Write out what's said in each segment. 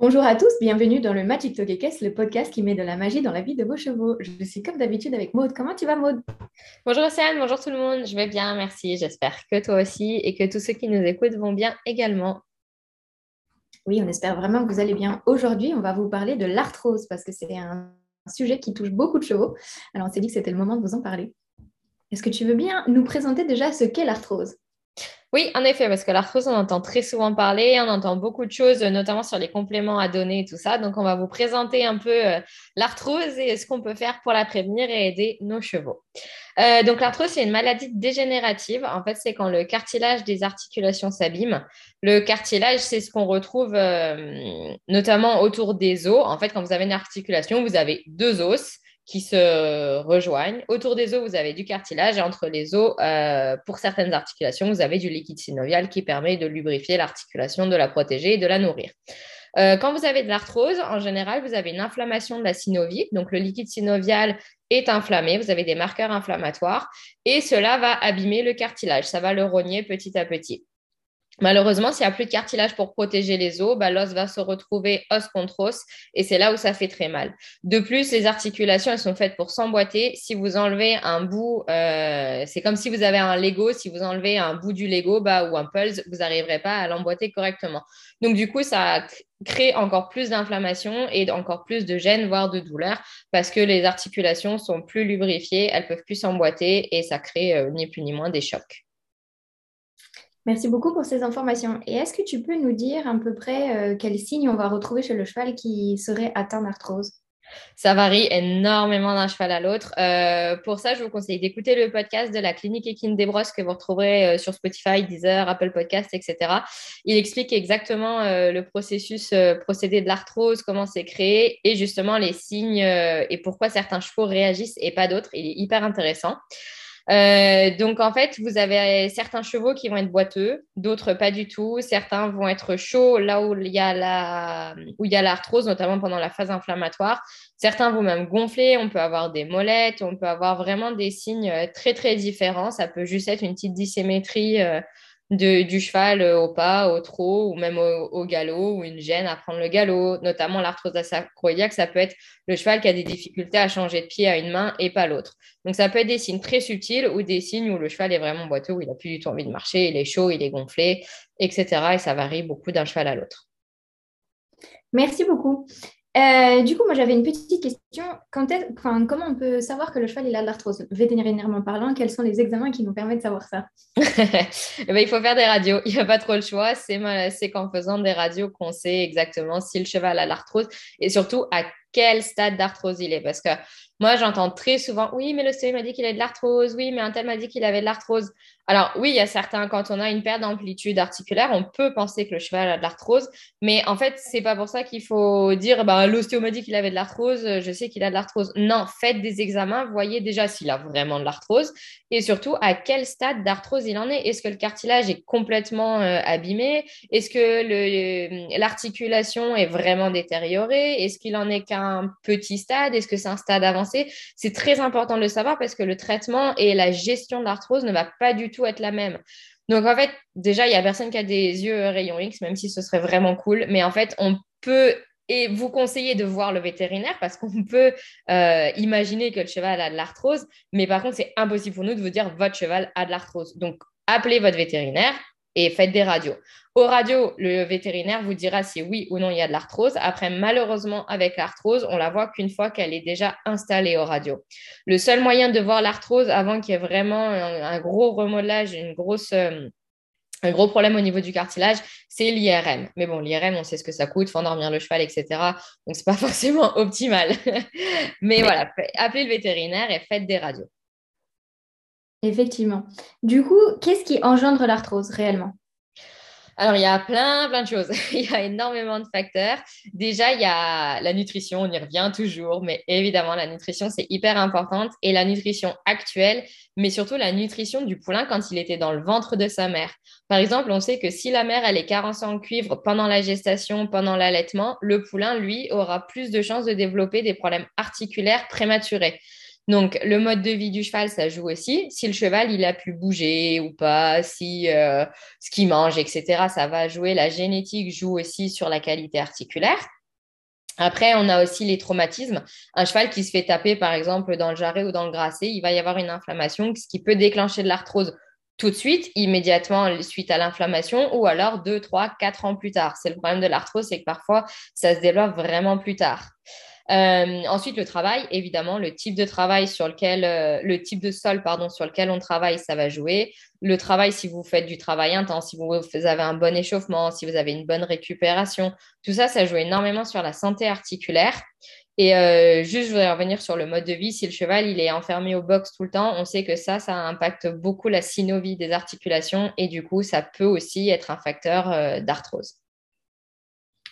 Bonjour à tous, bienvenue dans le Magic Talk le podcast qui met de la magie dans la vie de vos chevaux. Je suis comme d'habitude avec Maude. Comment tu vas Maude? Bonjour Océane, bonjour tout le monde. Je vais bien, merci. J'espère que toi aussi et que tous ceux qui nous écoutent vont bien également. Oui, on espère vraiment que vous allez bien. Aujourd'hui, on va vous parler de l'arthrose parce que c'est un sujet qui touche beaucoup de chevaux. Alors on s'est dit que c'était le moment de vous en parler. Est-ce que tu veux bien nous présenter déjà ce qu'est l'arthrose? Oui, en effet, parce que l'arthrose, on entend très souvent parler, on entend beaucoup de choses, notamment sur les compléments à donner et tout ça. Donc, on va vous présenter un peu euh, l'arthrose et ce qu'on peut faire pour la prévenir et aider nos chevaux. Euh, donc, l'arthrose, c'est une maladie dégénérative. En fait, c'est quand le cartilage des articulations s'abîme. Le cartilage, c'est ce qu'on retrouve euh, notamment autour des os. En fait, quand vous avez une articulation, vous avez deux os qui se rejoignent. Autour des os, vous avez du cartilage et entre les os, euh, pour certaines articulations, vous avez du liquide synovial qui permet de lubrifier l'articulation, de la protéger et de la nourrir. Euh, quand vous avez de l'arthrose, en général, vous avez une inflammation de la synovie. Donc, le liquide synovial est inflammé. Vous avez des marqueurs inflammatoires et cela va abîmer le cartilage. Ça va le rogner petit à petit. Malheureusement, s'il n'y a plus de cartilage pour protéger les os, bah, l'os va se retrouver os contre os et c'est là où ça fait très mal. De plus, les articulations, elles sont faites pour s'emboîter. Si vous enlevez un bout, euh, c'est comme si vous avez un Lego, si vous enlevez un bout du Lego bah, ou un pulse, vous n'arriverez pas à l'emboîter correctement. Donc, du coup, ça crée encore plus d'inflammation et encore plus de gêne, voire de douleur, parce que les articulations sont plus lubrifiées, elles peuvent plus s'emboîter et ça crée euh, ni plus ni moins des chocs. Merci beaucoup pour ces informations. Et est-ce que tu peux nous dire à peu près euh, quels signes on va retrouver chez le cheval qui serait atteint d'arthrose? Ça varie énormément d'un cheval à l'autre. Euh, pour ça, je vous conseille d'écouter le podcast de la clinique Equine des que vous retrouverez euh, sur Spotify, Deezer, Apple Podcast, etc. Il explique exactement le processus procédé de l'arthrose, comment c'est créé et justement les signes et pourquoi certains chevaux réagissent et pas d'autres. Il est hyper intéressant. Euh, donc, en fait, vous avez certains chevaux qui vont être boiteux, d'autres pas du tout. Certains vont être chauds là où il y a la, où il y a l'arthrose, notamment pendant la phase inflammatoire. Certains vont même gonfler. On peut avoir des molettes. On peut avoir vraiment des signes euh, très, très différents. Ça peut juste être une petite dissymétrie euh, du cheval euh, au pas, au trot ou même au, galop ou une gêne à prendre le galop, notamment l'arthrose ça peut être le cheval qui a des difficultés à changer de pied à une main et pas l'autre. Donc ça peut être des signes très subtils ou des signes où le cheval est vraiment boiteux, où il n'a plus du tout envie de marcher, il est chaud, il est gonflé, etc. Et ça varie beaucoup d'un cheval à l'autre. Merci beaucoup. Euh, du coup, moi j'avais une petite question. Comment on peut savoir que le cheval il a de l'arthrose? Vétérinairement parlant, quels sont les examens qui nous permettent de savoir ça? Eh ben, Il faut faire des radios. Il n'y a pas trop le choix. C'est qu'en faisant des radios qu'on sait exactement si le cheval a l'arthrose et surtout à quel stade d'arthrose il est. Parce que moi, j'entends très souvent, oui, mais le m'a dit qu'il avait de l'arthrose, oui, mais un tel m'a dit qu'il avait de l'arthrose. Alors oui, il y a certains, quand on a une perte d'amplitude articulaire, on peut penser que le cheval a de l'arthrose, mais en fait, c'est pas pour ça qu'il faut dire, bah, l'ostéo m'a dit qu'il avait de l'arthrose, qu'il a de l'arthrose. Non, faites des examens, voyez déjà s'il a vraiment de l'arthrose et surtout à quel stade d'arthrose il en est. Est-ce que le cartilage est complètement euh, abîmé? Est-ce que l'articulation est vraiment détériorée? Est-ce qu'il en est qu'un petit stade? Est-ce que c'est un stade avancé? C'est très important de le savoir parce que le traitement et la gestion de l'arthrose ne va pas du tout être la même. Donc en fait, déjà, il n'y a personne qui a des yeux rayons X, même si ce serait vraiment cool. Mais en fait, on peut et vous conseiller de voir le vétérinaire parce qu'on peut euh, imaginer que le cheval a de l'arthrose, mais par contre, c'est impossible pour nous de vous dire votre cheval a de l'arthrose. Donc, appelez votre vétérinaire, et faites des radios. Au radio, le vétérinaire vous dira si oui ou non il y a de l'arthrose. Après, malheureusement, avec l'arthrose, on la voit qu'une fois qu'elle est déjà installée au radio. Le seul moyen de voir l'arthrose avant qu'il y ait vraiment un, gros remodelage, une grosse, euh, un gros problème au niveau du cartilage, c'est l'IRM. Mais bon, l'IRM, on sait ce que ça coûte, faut endormir le cheval, etc. Donc, c'est pas forcément optimal. Mais voilà, appelez le vétérinaire et faites des radios. Effectivement. Du coup, qu'est-ce qui engendre l'arthrose réellement? Alors, il y a plein, plein de choses. il y a énormément de facteurs. Déjà, il y a la nutrition, on y revient toujours, mais évidemment, la nutrition, c'est hyper importante. Et la nutrition actuelle, mais surtout la nutrition du poulain quand il était dans le ventre de sa mère. Par exemple, on sait que si la mère, elle est carencée en cuivre pendant la gestation, pendant l'allaitement, le poulain, lui, aura plus de chances de développer des problèmes articulaires prématurés. Donc, le mode de vie du cheval, ça joue aussi. Si le cheval, il a pu bouger ou pas, si euh, ce qu'il mange, etc., ça va jouer. La génétique joue aussi sur la qualité articulaire. Après, on a aussi les traumatismes. Un cheval qui se fait taper, par exemple, dans le jarret ou dans le grasset, il va y avoir une inflammation, ce qui peut déclencher de l'arthrose tout de suite, immédiatement suite à l'inflammation, ou alors deux, trois, quatre ans plus tard. C'est le problème de l'arthrose, c'est que parfois, ça se développe vraiment plus tard. Euh, ensuite, le travail, évidemment, le type de travail sur lequel, euh, le type de sol, pardon, sur lequel on travaille, ça va jouer. Le travail, si vous faites du travail intense, si vous avez un bon échauffement, si vous avez une bonne récupération, tout ça, ça joue énormément sur la santé articulaire. Et euh, juste, je voudrais revenir sur le mode de vie. Si le cheval il est enfermé au box tout le temps, on sait que ça, ça impacte beaucoup la synovie des articulations et du coup, ça peut aussi être un facteur d'arthrose.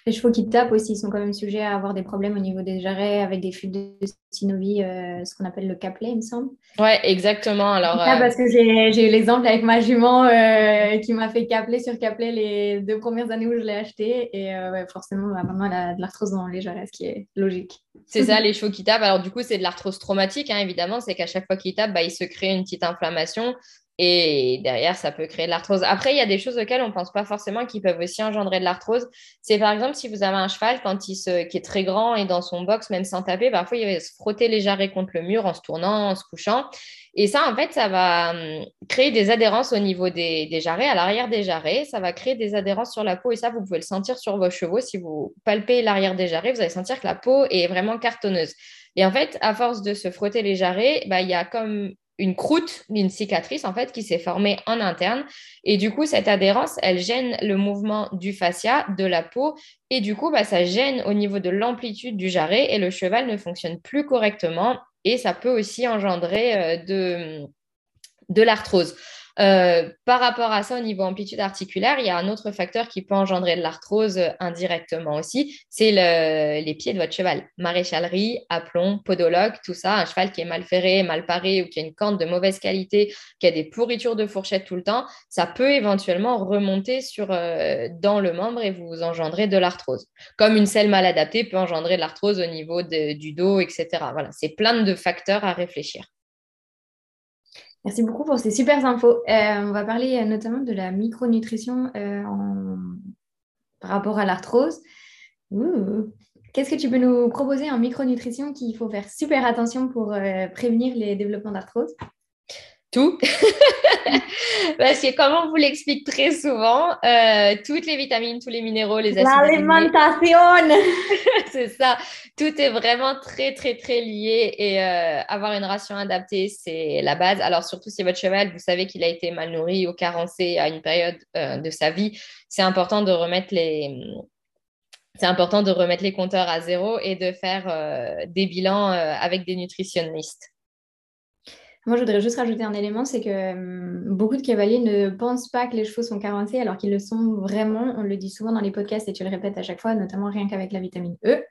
Les chevaux qui tapent aussi sont quand même sujets à avoir des problèmes au niveau des jarrets avec des fuites de synovie, euh, ce qu'on appelle le caplet, il me semble. Ouais, exactement. Alors, euh, parce que j'ai eu l'exemple avec ma jument euh, qui m'a fait capler sur caplet les deux premières années où je l'ai acheté. Et forcément, bah, maintenant, elle a de l'arthrose dans les jarrets, ce qui est logique. C'est ça, les chevaux qui tapent. Alors, du coup, c'est de l'arthrose traumatique, hein, évidemment. C'est qu'à chaque fois qu'ils tapent, bah, il se crée une petite inflammation. Et derrière, ça peut créer de l'arthrose. Après, il y a des choses auxquelles on ne pense pas forcément qui peuvent aussi engendrer de l'arthrose. C'est par exemple si vous avez un cheval quand il se, qui est très grand et dans son box, même sans taper, parfois il va se frotter les jarrets contre le mur en se tournant, en se couchant. Et ça, en fait, ça va hum, créer des adhérences au niveau des, des jarrets, à l'arrière des jarrets. Ça va créer des adhérences sur la peau. Et ça, vous pouvez le sentir sur vos chevaux. Si vous palpez l'arrière des jarrets, vous allez sentir que la peau est vraiment cartonneuse. Et en fait, à force de se frotter les jarrets, bah, il y a comme une croûte, une cicatrice en fait qui s'est formée en interne. Et du coup, cette adhérence, elle gêne le mouvement du fascia, de la peau. Et du coup, bah, ça gêne au niveau de l'amplitude du jarret et le cheval ne fonctionne plus correctement. Et ça peut aussi engendrer euh, de, de l'arthrose. Euh, par rapport à ça, au niveau amplitude articulaire, il y a un autre facteur qui peut engendrer de l'arthrose indirectement aussi, c'est les pieds de votre cheval. Maréchalerie, aplomb, podologue, tout ça, un cheval qui est mal ferré, mal paré ou qui a une corne de mauvaise qualité, qui a des pourritures de fourchette tout le temps, ça peut éventuellement remonter euh, dans le membre et vous engendrer de l'arthrose. Comme une selle mal adaptée peut engendrer de l'arthrose au niveau du dos, etc. Voilà, c'est plein de facteurs à réfléchir. Merci beaucoup pour ces super infos. Euh, on va parler euh, notamment de la micronutrition euh, par rapport à l'arthrose. Qu'est-ce que tu peux nous proposer en micronutrition qu'il faut faire super attention pour prévenir les développements d'arthrose? Tout? Parce que comme on vous l'explique très souvent, euh, toutes les vitamines, tous les minéraux, les acides. L'alimentation C'est ça. Tout est vraiment très, très, très lié. Et euh, avoir une ration adaptée, c'est la base. Alors, surtout si votre cheval, vous savez qu'il a été mal nourri ou carencé à une période euh, de sa vie, c'est important de remettre les. C'est important de remettre les compteurs à zéro et de faire des bilans avec des nutritionnistes. Moi, je voudrais juste rajouter un élément, c'est que hum, beaucoup de cavaliers ne pensent pas que les chevaux sont carencés alors qu'ils le sont vraiment. On le dit souvent dans les podcasts et tu le répètes à chaque fois, notamment rien qu'avec la vitamine E,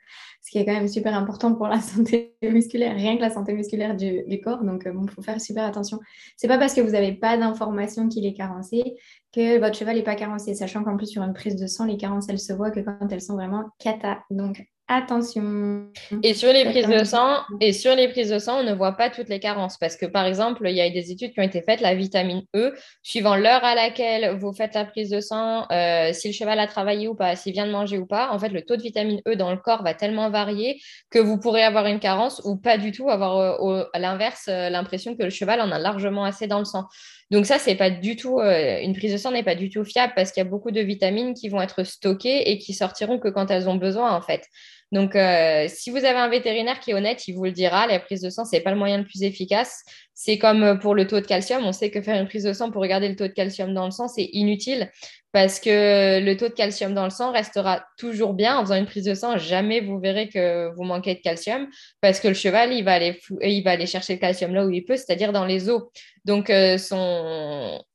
ce qui est quand même super important pour la santé musculaire, rien que la santé musculaire du, corps. Donc, euh, il faut faire super attention. C'est pas parce que vous n'avez pas d'information qu'il est carencé que votre cheval n'est pas carencé, sachant qu'en plus, sur une prise de sang, les carences, elles se voient que quand elles sont vraiment cata. Donc, attention. Et sur les prises de sang, et sur les prises de sang, on ne voit pas toutes les carences parce que par exemple, il y a eu des études qui ont été faites, la vitamine E, suivant l'heure à laquelle vous faites la prise de sang, euh, si le cheval a travaillé ou pas, s'il vient de manger ou pas, en fait, le taux de vitamine E dans le corps va tellement varier que vous pourrez avoir une carence ou pas du tout avoir euh, à l'inverse euh, l'impression que le cheval en a largement assez dans le sang. Donc ça, c'est pas du tout une prise de sang n'est pas du tout fiable parce qu'il y a beaucoup de vitamines qui vont être stockées et qui sortiront que quand elles ont besoin en fait. Donc, euh, si vous avez un vétérinaire qui est honnête, il vous le dira. La prise de sang, c'est pas le moyen le plus efficace. C'est comme euh, pour le taux de calcium. On sait que faire une prise de sang pour regarder le taux de calcium dans le sang, c'est inutile parce que le taux de calcium dans le sang restera toujours bien. En faisant une prise de sang, jamais vous verrez que vous manquez de calcium parce que le cheval, il va aller, il va aller chercher le calcium là où il peut, c'est-à-dire dans les os. Donc, euh,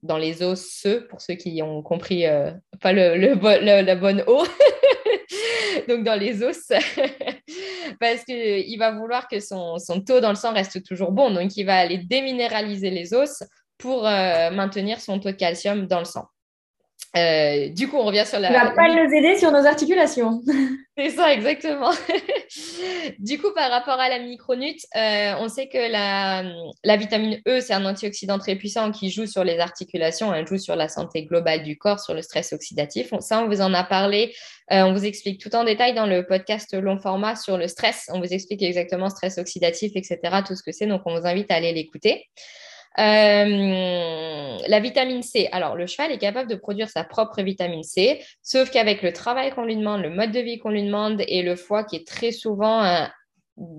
dans les os, pour ceux qui ont compris, pas le, la bonne eau. donc dans les os, parce qu'il va vouloir que son, taux dans le sang reste toujours bon. Donc, il va aller déminéraliser les os pour euh, maintenir son taux de calcium dans le sang. Euh, du coup, on revient sur la. Il va pas nous aider sur nos articulations. C'est ça, exactement. du coup, par rapport à la micronute, euh, on sait que la, la vitamine E, c'est un antioxydant très puissant qui joue sur les articulations, elle joue sur la santé globale du corps, sur le stress oxydatif. Ça, on vous en a parlé. Euh, on vous explique tout en détail dans le podcast long format sur le stress. On vous explique exactement stress oxydatif, etc., tout ce que c'est. Donc, on vous invite à aller l'écouter. Euh, la vitamine C. Alors, le cheval est capable de produire sa propre vitamine C, sauf qu'avec le travail qu'on lui demande, le mode de vie qu'on lui demande et le foie qui est très souvent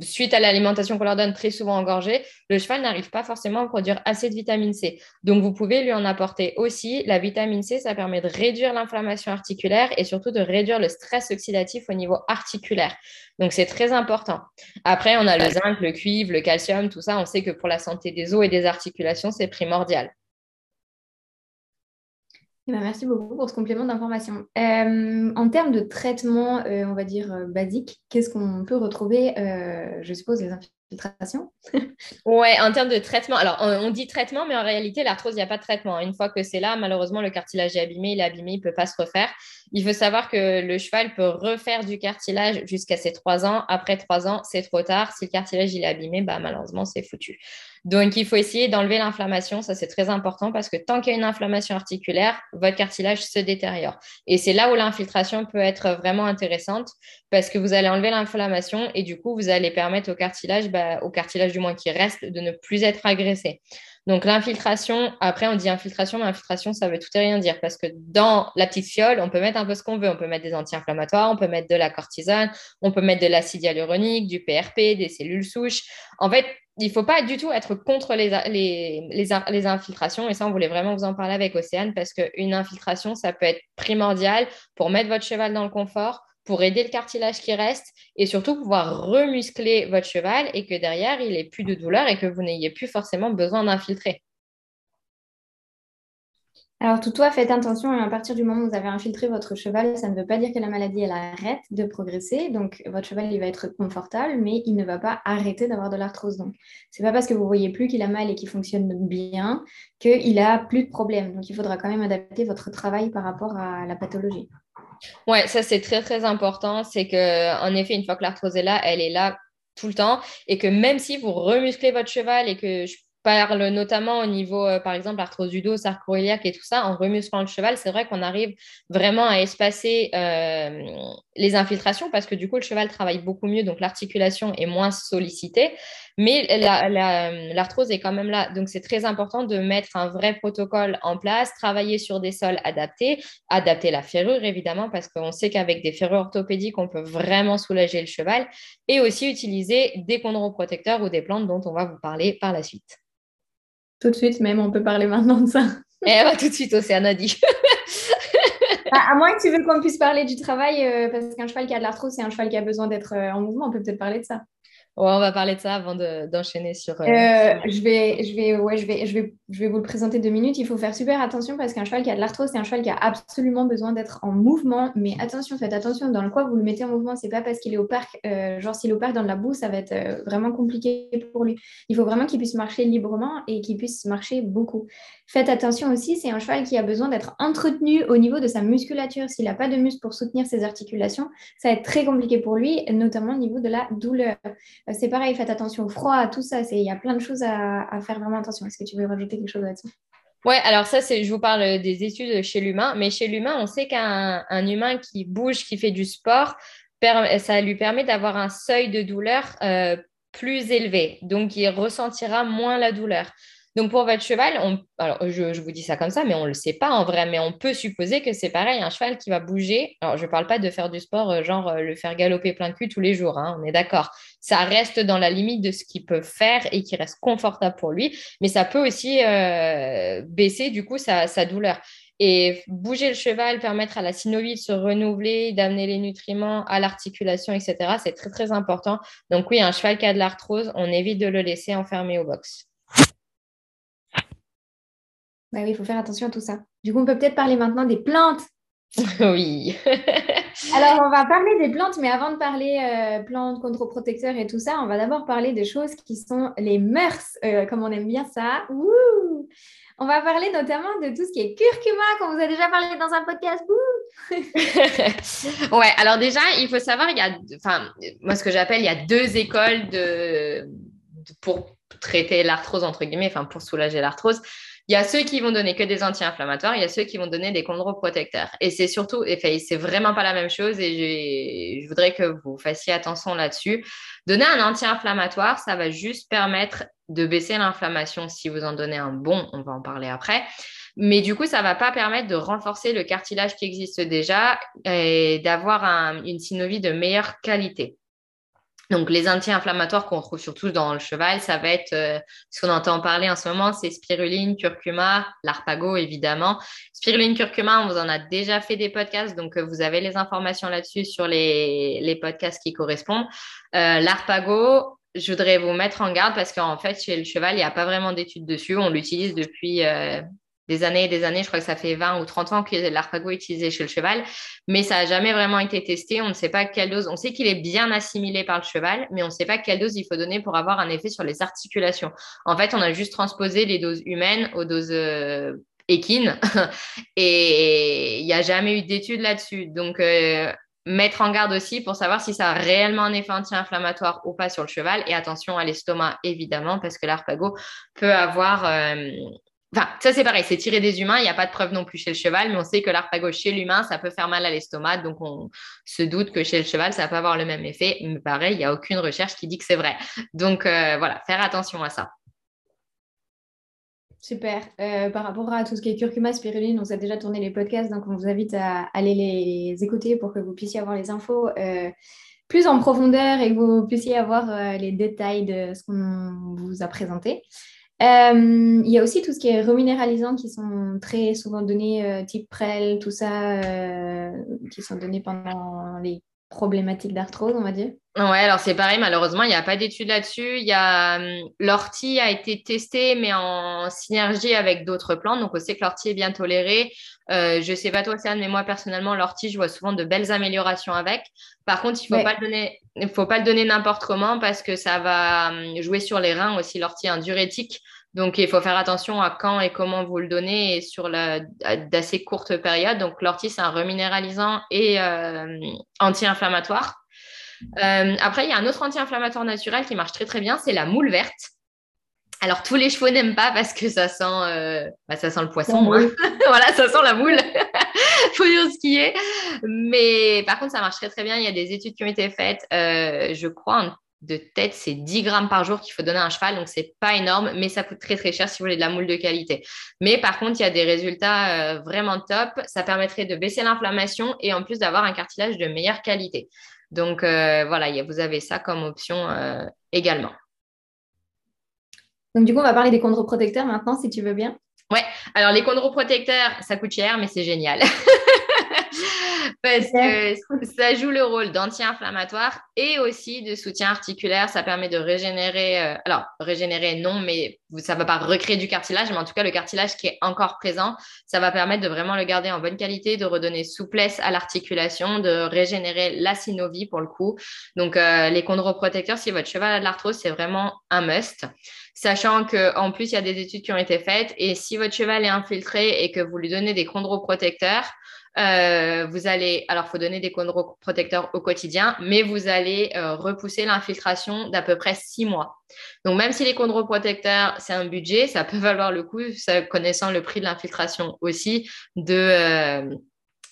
suite à l'alimentation qu'on leur donne très souvent engorgée, le cheval n'arrive pas forcément à produire assez de vitamine C. Donc, vous pouvez lui en apporter aussi. La vitamine C, ça permet de réduire l'inflammation articulaire et surtout de réduire le stress oxydatif au niveau articulaire. Donc, c'est très important. Après, on a le zinc, le cuivre, le calcium, tout ça. On sait que pour la santé des os et des articulations, c'est primordial. Eh ben, merci beaucoup pour ce complément d'information. Euh, en termes de traitement, euh, on va dire euh, basique, qu'est-ce qu'on peut retrouver Je suppose les infiltrations Ouais, en termes de traitement. Alors, on, dit traitement, mais en réalité, l'arthrose, il n'y a pas de traitement. Une fois que c'est là, malheureusement, le cartilage est abîmé, il est abîmé, il ne peut pas se refaire. Il faut savoir que le cheval peut refaire du cartilage jusqu'à ses trois ans. Après trois ans, c'est trop tard. Si le cartilage il est abîmé, bah, malheureusement, c'est foutu. Donc, il faut essayer d'enlever l'inflammation. Ça, c'est très important parce que tant qu'il y a une inflammation articulaire, votre cartilage se détériore. Et c'est là où l'infiltration peut être vraiment intéressante parce que vous allez enlever l'inflammation et du coup, vous allez permettre au cartilage, bah, au cartilage du moins qui reste, de ne plus être agressé. Donc l'infiltration, après on dit infiltration, mais infiltration, ça veut tout et rien dire parce que dans la petite fiole, on peut mettre un peu ce qu'on veut. On peut mettre des anti-inflammatoires, on peut mettre de la cortisone, on peut mettre de l'acide hyaluronique, du PRP, des cellules souches. En fait, il ne faut pas du tout être contre les, les, les, infiltrations. Et ça, on voulait vraiment vous en parler avec Océane parce qu'une infiltration, ça peut être primordial pour mettre votre cheval dans le confort, pour aider le cartilage qui reste et surtout pouvoir remuscler votre cheval et que derrière, il n'ait plus de douleur et que vous n'ayez plus forcément besoin d'infiltrer. Alors, toutefois, faites attention, à partir du moment où vous avez infiltré votre cheval, ça ne veut pas dire que la maladie, elle arrête de progresser. Donc, votre cheval, il va être confortable, mais il ne va pas arrêter d'avoir de l'arthrose. Donc, c'est pas parce que vous voyez plus qu'il a mal et qu'il fonctionne bien qu'il a plus de problèmes. Donc, il faudra quand même adapter votre travail par rapport à la pathologie. Ouais, ça, c'est très, très important. C'est que, en effet, une fois que l'arthrose est là, elle est là tout le temps et que même si vous remusclez votre cheval et que je parle notamment au niveau, euh, par exemple, arthrose du dos, sarcoïliaque et tout ça, en remusclant le cheval, c'est vrai qu'on arrive vraiment à espacer euh, les infiltrations parce que du coup, le cheval travaille beaucoup mieux, donc l'articulation est moins sollicitée, mais l'arthrose est quand même là. Donc, c'est très important de mettre un vrai protocole en place, travailler sur des sols adaptés, adapter la ferrure, évidemment, parce qu'on sait qu'avec des ferrures orthopédiques, on peut vraiment soulager le cheval, et aussi utiliser des chondroprotecteurs ou des plantes dont on va vous parler par la suite. Tout de suite, même, on peut parler maintenant de ça. Eh bah, tout de suite, Océane a dit. À moins que tu veux qu'on puisse parler du travail, euh, parce qu'un cheval qui a de l'arthrose, c'est un cheval qui a besoin d'être euh, en mouvement. On peut peut-être parler de ça on va parler de ça avant d'enchaîner sur. Euh, euh, je, vais, je, vais, ouais, je, vais, je, vais, je vais vous le présenter deux minutes. Il faut faire super attention parce qu'un cheval qui a de l'arthrose, c'est un cheval qui a absolument besoin d'être en mouvement. Mais attention, faites attention dans le quoi vous le mettez en mouvement. C'est pas parce qu'il est au parc. Euh, genre, s'il est au parc dans la boue, ça va être vraiment compliqué pour lui. Il faut vraiment qu'il puisse marcher librement et qu'il puisse marcher beaucoup. Faites attention aussi, c'est un cheval qui a besoin d'être entretenu au niveau de sa musculature. S'il n'a pas de muscle pour soutenir ses articulations, ça va être très compliqué pour lui, notamment au niveau de la douleur. Euh, c'est pareil, faites attention au froid, à tout ça. Il y a plein de choses à, faire vraiment attention. Est-ce que tu veux rajouter quelque chose là-dessus? Ouais, alors ça, c'est, je vous parle des études chez l'humain, mais chez l'humain, on sait qu'un humain qui bouge, qui fait du sport, ça lui permet d'avoir un seuil de douleur euh, plus élevé, donc il ressentira moins la douleur. Donc pour votre cheval, je, vous dis ça comme ça, mais on ne le sait pas en vrai, mais on peut supposer que c'est pareil, un cheval qui va bouger. Alors je ne parle pas de faire du sport, euh, genre euh, le faire galoper plein de cul tous les jours, hein, on est d'accord. Ça reste dans la limite de ce qu'il peut faire et qui reste confortable pour lui, mais ça peut aussi euh, baisser du coup sa, douleur. Et bouger le cheval, permettre à la synovie de se renouveler, d'amener les nutriments à l'articulation, etc., c'est très très important. Donc oui, un cheval qui a de l'arthrose, on évite de le laisser enfermé au box. Bah oui, il faut faire attention à tout ça. Du coup, on peut peut-être parler maintenant des plantes. oui. Alors, on va parler des plantes, mais avant de parler euh, plantes, contre-protecteurs et tout ça, on va d'abord parler des choses qui sont les mœurs, euh, comme on aime bien ça. On va parler notamment de tout ce qui est curcuma, qu'on vous a déjà parlé dans un podcast. ouais, alors déjà, il faut savoir, il y a, enfin, moi, ce que j'appelle, il y a deux écoles de, pour traiter l'arthrose, entre guillemets, enfin, pour soulager l'arthrose. Il y a ceux qui vont donner que des anti-inflammatoires, il y a ceux qui vont donner des chondroprotecteurs. Et c'est surtout, et c'est vraiment pas la même chose et je voudrais que vous fassiez attention là-dessus. Donner un anti-inflammatoire, ça va juste permettre de baisser l'inflammation si vous en donnez un bon, on va en parler après. Mais du coup, ça va pas permettre de renforcer le cartilage qui existe déjà et d'avoir une synovie de meilleure qualité. Donc, les anti-inflammatoires qu'on trouve surtout dans le cheval, ça va être, euh, ce qu'on entend parler en ce moment, c'est spiruline, curcuma, l'arpago, évidemment. Spiruline, curcuma, on vous en a déjà fait des podcasts, donc euh, vous avez les informations là-dessus sur les, les podcasts qui correspondent. Euh, l'arpago, je voudrais vous mettre en garde parce qu'en fait, chez le cheval, il n'y a pas vraiment d'études dessus. On l'utilise depuis des années et des années. Je crois que ça fait 20 ou 30 ans que l'arpago est utilisé chez le cheval, mais ça n'a jamais vraiment été testé. On ne sait pas quelle dose. On sait qu'il est bien assimilé par le cheval, mais on ne sait pas quelle dose il faut donner pour avoir un effet sur les articulations. En fait, on a juste transposé les doses humaines aux doses euh, équines et il n'y a jamais eu d'études là-dessus. Donc, euh, mettre en garde aussi pour savoir si ça a réellement un effet anti-inflammatoire ou pas sur le cheval. Et attention à l'estomac, évidemment, parce que l'arpago peut avoir euh, Enfin, ça c'est pareil, c'est tiré des humains, il n'y a pas de preuve non plus chez le cheval, mais on sait que l'arpago chez l'humain, ça peut faire mal à l'estomac, donc on se doute que chez le cheval, ça peut avoir le même effet, mais pareil, il n'y a aucune recherche qui dit que c'est vrai. Donc euh, voilà, faire attention à ça. Super. Euh, par rapport à tout ce qui est curcuma, spiruline, on s'est déjà tourné les podcasts, donc on vous invite à aller les écouter pour que vous puissiez avoir les infos euh, plus en profondeur et que vous puissiez avoir les détails de ce qu'on vous a présenté. Euh, il y a aussi tout ce qui est reminéralisant qui sont très souvent donnés, euh, type prel, tout ça, euh, qui sont donnés pendant les problématiques d'arthrose, on va dire. Ouais, alors c'est pareil, malheureusement, il n'y a pas d'études là-dessus. Il y a hum, l'ortie a été testé, mais en synergie avec d'autres plantes. Donc, on sait que l'ortie est bien toléré. Euh, je sais pas toi, Céline, mais moi, personnellement, l'ortie, je vois souvent de belles améliorations avec. Par contre, il faut pas le donner, il faut pas le donner n'importe comment parce que ça va hum, jouer sur les reins aussi. L'ortie est un diurétique. Donc, il faut faire attention à quand et comment vous le donnez et sur d'assez courte période. Donc, l'ortie, c'est un reminéralisant et euh, anti-inflammatoire. Euh, après, il y a un autre anti-inflammatoire naturel qui marche très très bien, c'est la moule verte. Alors, tous les chevaux n'aiment pas parce que ça sent, euh, bah, ça sent le poisson. Hein. voilà, ça sent la moule. faut dire ce qui est. Mais par contre, ça marche très très bien. Il y a des études qui ont été faites, je crois, de tête, c'est 10 grammes par jour qu'il faut donner à un cheval, donc c'est pas énorme, mais ça coûte très très cher si vous voulez de la moule de qualité. Mais par contre, il y a des résultats euh, vraiment top. Ça permettrait de baisser l'inflammation et en plus d'avoir un cartilage de meilleure qualité. Donc euh, voilà, vous avez ça comme option euh, également. Donc du coup, on va parler des chondroprotecteurs maintenant, si tu veux bien. Ouais, alors les chondroprotecteurs, ça coûte cher, mais c'est génial. parce que ça joue le rôle d'anti-inflammatoire et aussi de soutien articulaire. Ça permet de régénérer, euh, alors régénérer non, mais ça ne va pas recréer du cartilage, mais en tout cas le cartilage qui est encore présent, ça va permettre de vraiment le garder en bonne qualité, de redonner souplesse à l'articulation, de régénérer la synovie pour le coup. Donc euh, les chondroprotecteurs, si votre cheval a de l'arthrose, c'est vraiment un must sachant qu'en plus, il y a des études qui ont été faites et si votre cheval est infiltré et que vous lui donnez des chondroprotecteurs, euh, vous allez, alors, faut donner des chondroprotecteurs au quotidien, mais vous allez euh, repousser l'infiltration d'à peu près six mois. Donc, même si les chondroprotecteurs, c'est un budget, ça peut valoir le coup, connaissant le prix de l'infiltration aussi, de, euh,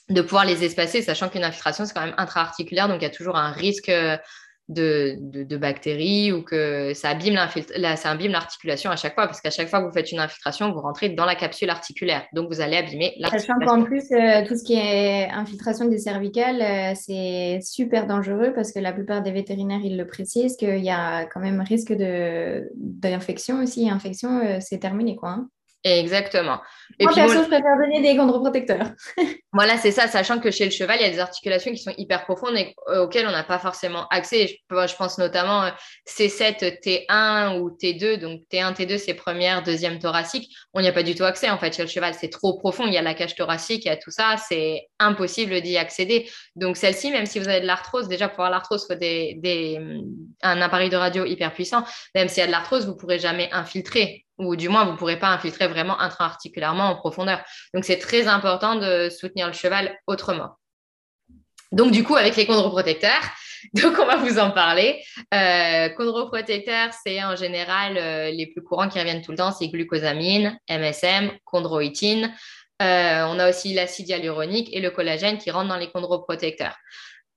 de pouvoir les espacer, sachant qu'une infiltration, c'est quand même intra-articulaire, donc il y a toujours un risque de, bactéries ou que ça abîme l'articulation à chaque fois, parce qu'à chaque fois que vous faites une infiltration, vous rentrez dans la capsule articulaire. Donc, vous allez abîmer l'articulation. Sachant qu'en plus, euh, tout ce qui est infiltration des cervicales, euh, c'est super dangereux parce que la plupart des vétérinaires, ils le précisent, qu'il y a quand même risque d'infection aussi. Infection, euh, c'est terminé, quoi. Hein. Exactement. Et Moi, perso, je préfère donner des chondroprotecteurs. voilà, c'est ça, sachant que chez le cheval, il y a des articulations qui sont hyper profondes et euh, auxquelles on n'a pas forcément accès. Je, pense notamment euh, C7, T1 ou T2. Donc, T1, T2, c'est première, deuxième thoracique. On n'y a pas du tout accès, en fait, chez le cheval. C'est trop profond. Il y a la cage thoracique, il y a tout ça. C'est impossible d'y accéder. Donc, celle-ci, même si vous avez de l'arthrose, déjà, pour avoir l'arthrose, il faut des, des, un appareil de radio hyper puissant. Même s'il y a de l'arthrose, vous ne pourrez jamais infiltrer ou du moins vous ne pourrez pas infiltrer vraiment intra-articulairement en profondeur. Donc c'est très important de soutenir le cheval autrement. Donc du coup, avec les chondroprotecteurs, donc on va vous en parler. Euh, chondroprotecteurs, c'est en général euh, les plus courants qui reviennent tout le temps, c'est glucosamine, MSM, chondroïtine. Euh, on a aussi l'acide hyaluronique et le collagène qui rentrent dans les chondroprotecteurs.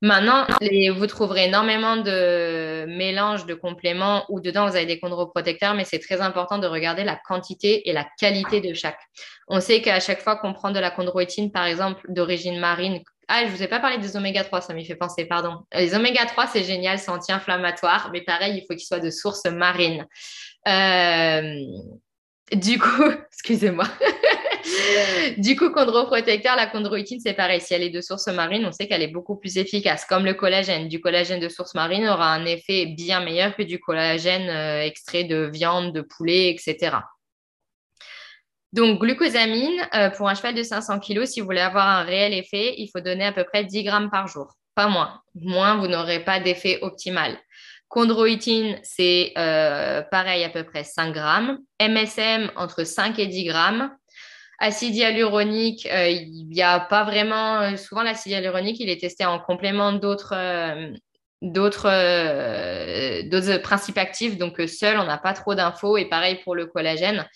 Maintenant, vous trouverez énormément de mélanges de compléments où dedans vous avez des chondroprotecteurs, mais c'est très important de regarder la quantité et la qualité de chaque. On sait qu'à chaque fois qu'on prend de la chondroïtine, par exemple, d'origine marine, ah, je vous ai pas parlé des oméga 3, ça m'y fait penser, pardon. Les oméga 3, c'est génial, c'est anti-inflammatoire, mais pareil, il faut qu'ils soient de source marine. Euh, du coup, excusez-moi. du coup, chondroprotecteur, la chondroïtine, c'est pareil. Si elle est de source marine, on sait qu'elle est beaucoup plus efficace. Comme le collagène, du collagène de source marine aura un effet bien meilleur que du collagène euh, extrait de viande, de poulet, etc. Donc, glucosamine, euh, pour un cheval de 500 kg, si vous voulez avoir un réel effet, il faut donner à peu près 10 grammes par jour, pas moins. Moins, vous n'aurez pas d'effet optimal. Chondroïtine, c'est euh, pareil, à peu près 5 grammes. MSM, entre 5 et 10 grammes. Acide hyaluronique, euh, il n'y a pas vraiment. Euh, souvent, l'acide hyaluronique, il est testé en complément d'autres. d'autres principes actifs, donc seul, on n'a pas trop d'infos. Et pareil pour le collagène.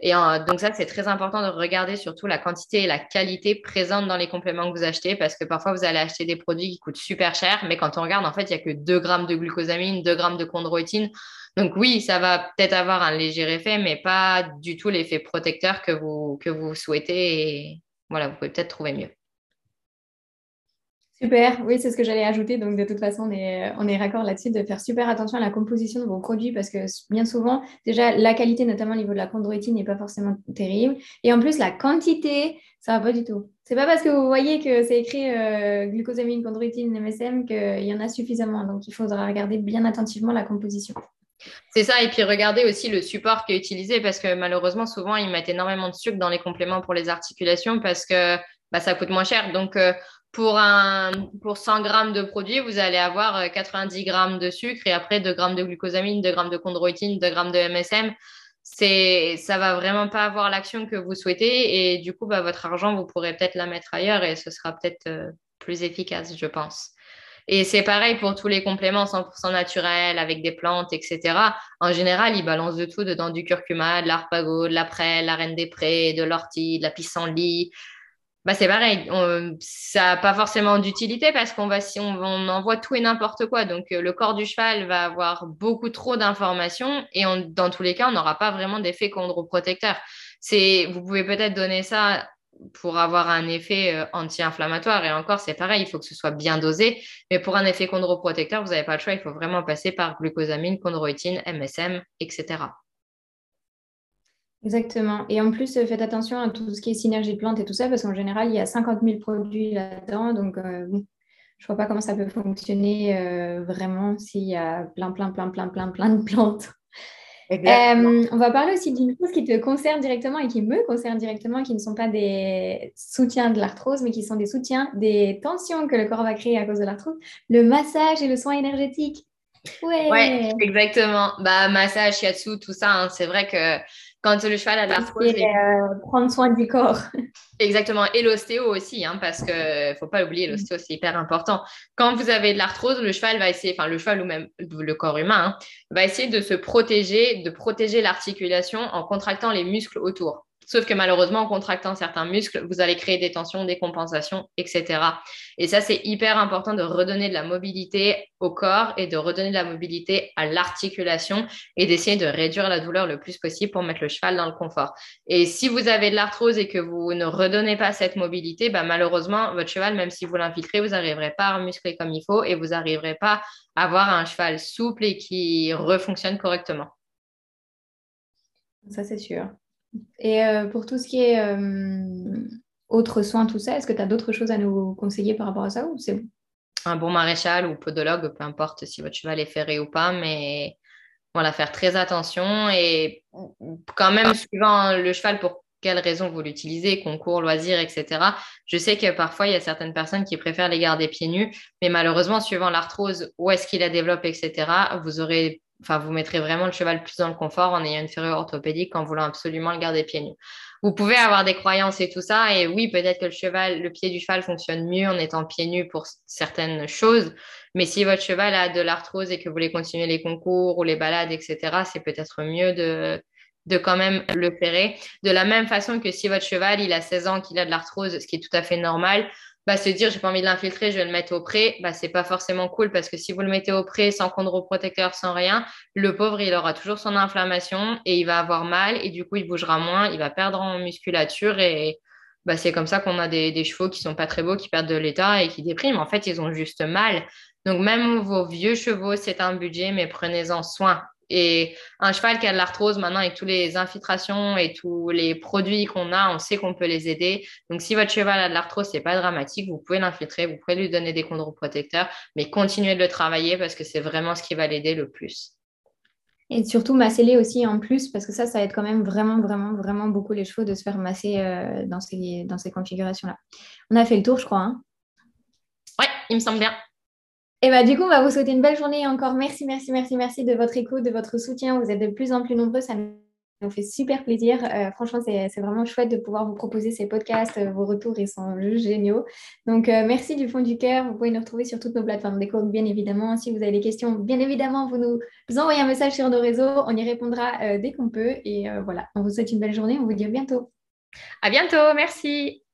Et donc ça, c'est très important de regarder surtout la quantité et la qualité présente dans les compléments que vous achetez parce que parfois, vous allez acheter des produits qui coûtent super cher, mais quand on regarde, en fait, il n'y a que 2 grammes de glucosamine, 2 grammes de chondroïtine. Donc oui, ça va peut-être avoir un léger effet, mais pas du tout l'effet protecteur que vous, que vous souhaitez. Et voilà, vous pouvez peut-être trouver mieux. Super, oui, c'est ce que j'allais ajouter. Donc, de toute façon, on est, on est raccord là-dessus de faire super attention à la composition de vos produits parce que bien souvent, déjà, la qualité, notamment au niveau de la chondroïtine, n'est pas forcément terrible. Et en plus, la quantité, ça va pas du tout. C'est pas parce que vous voyez que c'est écrit euh, glucosamine, chondroïtine, MSM qu'il y en a suffisamment. Donc, il faudra regarder bien attentivement la composition. C'est ça, et puis regardez aussi le support qui est utilisé parce que malheureusement, souvent, ils mettent énormément de sucre dans les compléments pour les articulations parce que bah, ça coûte moins cher. Donc, euh, pour, un, pour 100 grammes de produit, vous allez avoir 90 euh, grammes de sucre et après 2 grammes de glucosamine, 2 grammes de chondroïtine, 2 grammes de MSM. C'est, ça va vraiment pas avoir l'action que vous souhaitez et du coup, bah, votre argent, vous pourrez peut-être la mettre ailleurs et ce sera peut-être euh, plus efficace, je pense. Et c'est pareil pour tous les compléments 100% naturels avec des plantes, etc. En général, ils balancent de tout dedans du curcuma, de l'arpago, de la prêle, la reine des prés, de l'ortie, de la pissenlit. Bah, c'est pareil. ça n'a pas forcément d'utilité parce qu'on va, si on, envoie tout et n'importe quoi. Donc, euh, le corps du cheval va avoir beaucoup trop d'informations et dans tous les cas, on n'aura pas vraiment d'effet chondroprotecteur. C'est, vous pouvez peut-être donner ça pour avoir un effet euh, anti-inflammatoire. Et encore, c'est pareil, il faut que ce soit bien dosé. Mais pour un effet chondroprotecteur, vous n'avez pas le choix. Il faut vraiment passer par glucosamine, chondroïtine, MSM, etc. Exactement. Et en plus, euh, faites attention à tout ce qui est synergie de plantes et tout ça, parce qu'en général, il y a 50 000 produits là-dedans. Donc, euh, je ne vois pas comment ça peut fonctionner vraiment s'il y a plein, plein, plein, plein, plein, plein de plantes. Euh, on va parler aussi d'une chose qui te concerne directement et qui me concerne directement, qui ne sont pas des soutiens de l'arthrose, mais qui sont des soutiens des tensions que le corps va créer à cause de l'arthrose, le massage et le soin énergétique. Ouais, exactement. Bah, massage, shiatsu, tout ça, hein. c'est vrai que quand le cheval a de l'arthrose. Euh, prendre soin du corps. Exactement. Et l'ostéo aussi, hein, parce que faut pas oublier, l'ostéo, c'est hyper important. Quand vous avez de l'arthrose, le cheval va essayer, enfin, le cheval ou même le corps humain, hein, va essayer de se protéger, de protéger l'articulation en contractant les muscles autour. Sauf que malheureusement, en contractant certains muscles, vous allez créer des tensions, des compensations, etc. Et ça, c'est hyper important de redonner de la mobilité au corps et de redonner de la mobilité à l'articulation et d'essayer de réduire la douleur le plus possible pour mettre le cheval dans le confort. Et si vous avez de l'arthrose et que vous ne redonnez pas cette mobilité, bah, malheureusement, votre cheval, même si vous l'infiltrez, vous n'arriverez pas à muscler comme il faut et vous n'arriverez pas à avoir un cheval souple et qui refonctionne correctement. Ça, c'est sûr. Et euh, pour tout ce qui est euh, autres soins, tout ça, est-ce que tu as d'autres choses à nous conseiller par rapport à ça ou c'est bon? Un bon maréchal ou podologue, peu importe si votre cheval est ferré ou pas, mais voilà, faire très attention et quand même suivant le cheval pour quelles raisons vous l'utilisez, concours, loisirs, etc. Je sais que parfois, il y a certaines personnes qui préfèrent les garder pieds nus, mais malheureusement, suivant l'arthrose, où est-ce qu'il la développe, etc., vous aurez enfin, vous mettrez vraiment le cheval plus dans le confort en ayant une ferrure orthopédique en voulant absolument le garder pieds nus. Vous pouvez avoir des croyances et tout ça, et oui, peut-être que le cheval, le pied du cheval fonctionne mieux en étant pieds nus pour certaines choses, mais si votre cheval a de l'arthrose et que vous voulez continuer les concours ou les balades, etc., c'est peut-être mieux de, de quand même le ferrer. De la même façon que si votre cheval, il a 16 ans, qu'il a de l'arthrose, ce qui est tout à fait normal, bah, se dire j'ai pas envie de l'infiltrer, je vais le mettre au pré, bah, c'est pas forcément cool parce que si vous le mettez au pré sans chondroprotecteur, sans rien, le pauvre, il aura toujours son inflammation et il va avoir mal et du coup, il bougera moins, il va perdre en musculature et bah, c'est comme ça qu'on a des, des, chevaux qui sont pas très beaux, qui perdent de l'état et qui dépriment. En fait, ils ont juste mal. Donc, même vos vieux chevaux, c'est un budget, mais prenez-en soin. Et un cheval qui a de l'arthrose, maintenant, avec toutes les infiltrations et tous les produits qu'on a, on sait qu'on peut les aider. Donc, si votre cheval a de l'arthrose, c'est pas dramatique. Vous pouvez l'infiltrer, vous pouvez lui donner des chondroprotecteurs, mais continuez de le travailler parce que c'est vraiment ce qui va l'aider le plus. Et surtout masser aussi en plus, parce que ça, ça aide quand même vraiment, vraiment, vraiment beaucoup les chevaux de se faire masser euh, dans ces, dans ces configurations-là. On a fait le tour, je crois. Hein? Ouais, il me semble bien. Et bah, du coup, on va vous souhaiter une belle journée. Encore merci, merci, merci, merci de votre écoute, de votre soutien. Vous êtes de plus en plus nombreux. Ça nous fait super plaisir. Euh, franchement, c'est vraiment chouette de pouvoir vous proposer ces podcasts. Euh, vos retours, ils sont juste géniaux. Donc, euh, merci du fond du cœur. Vous pouvez nous retrouver sur toutes nos plateformes d'écoute, bien évidemment. Si vous avez des questions, bien évidemment, vous nous envoyez un message sur nos réseaux. On y répondra dès qu'on peut. Et voilà, on vous souhaite une belle journée. On vous dit à bientôt. À bientôt. Merci.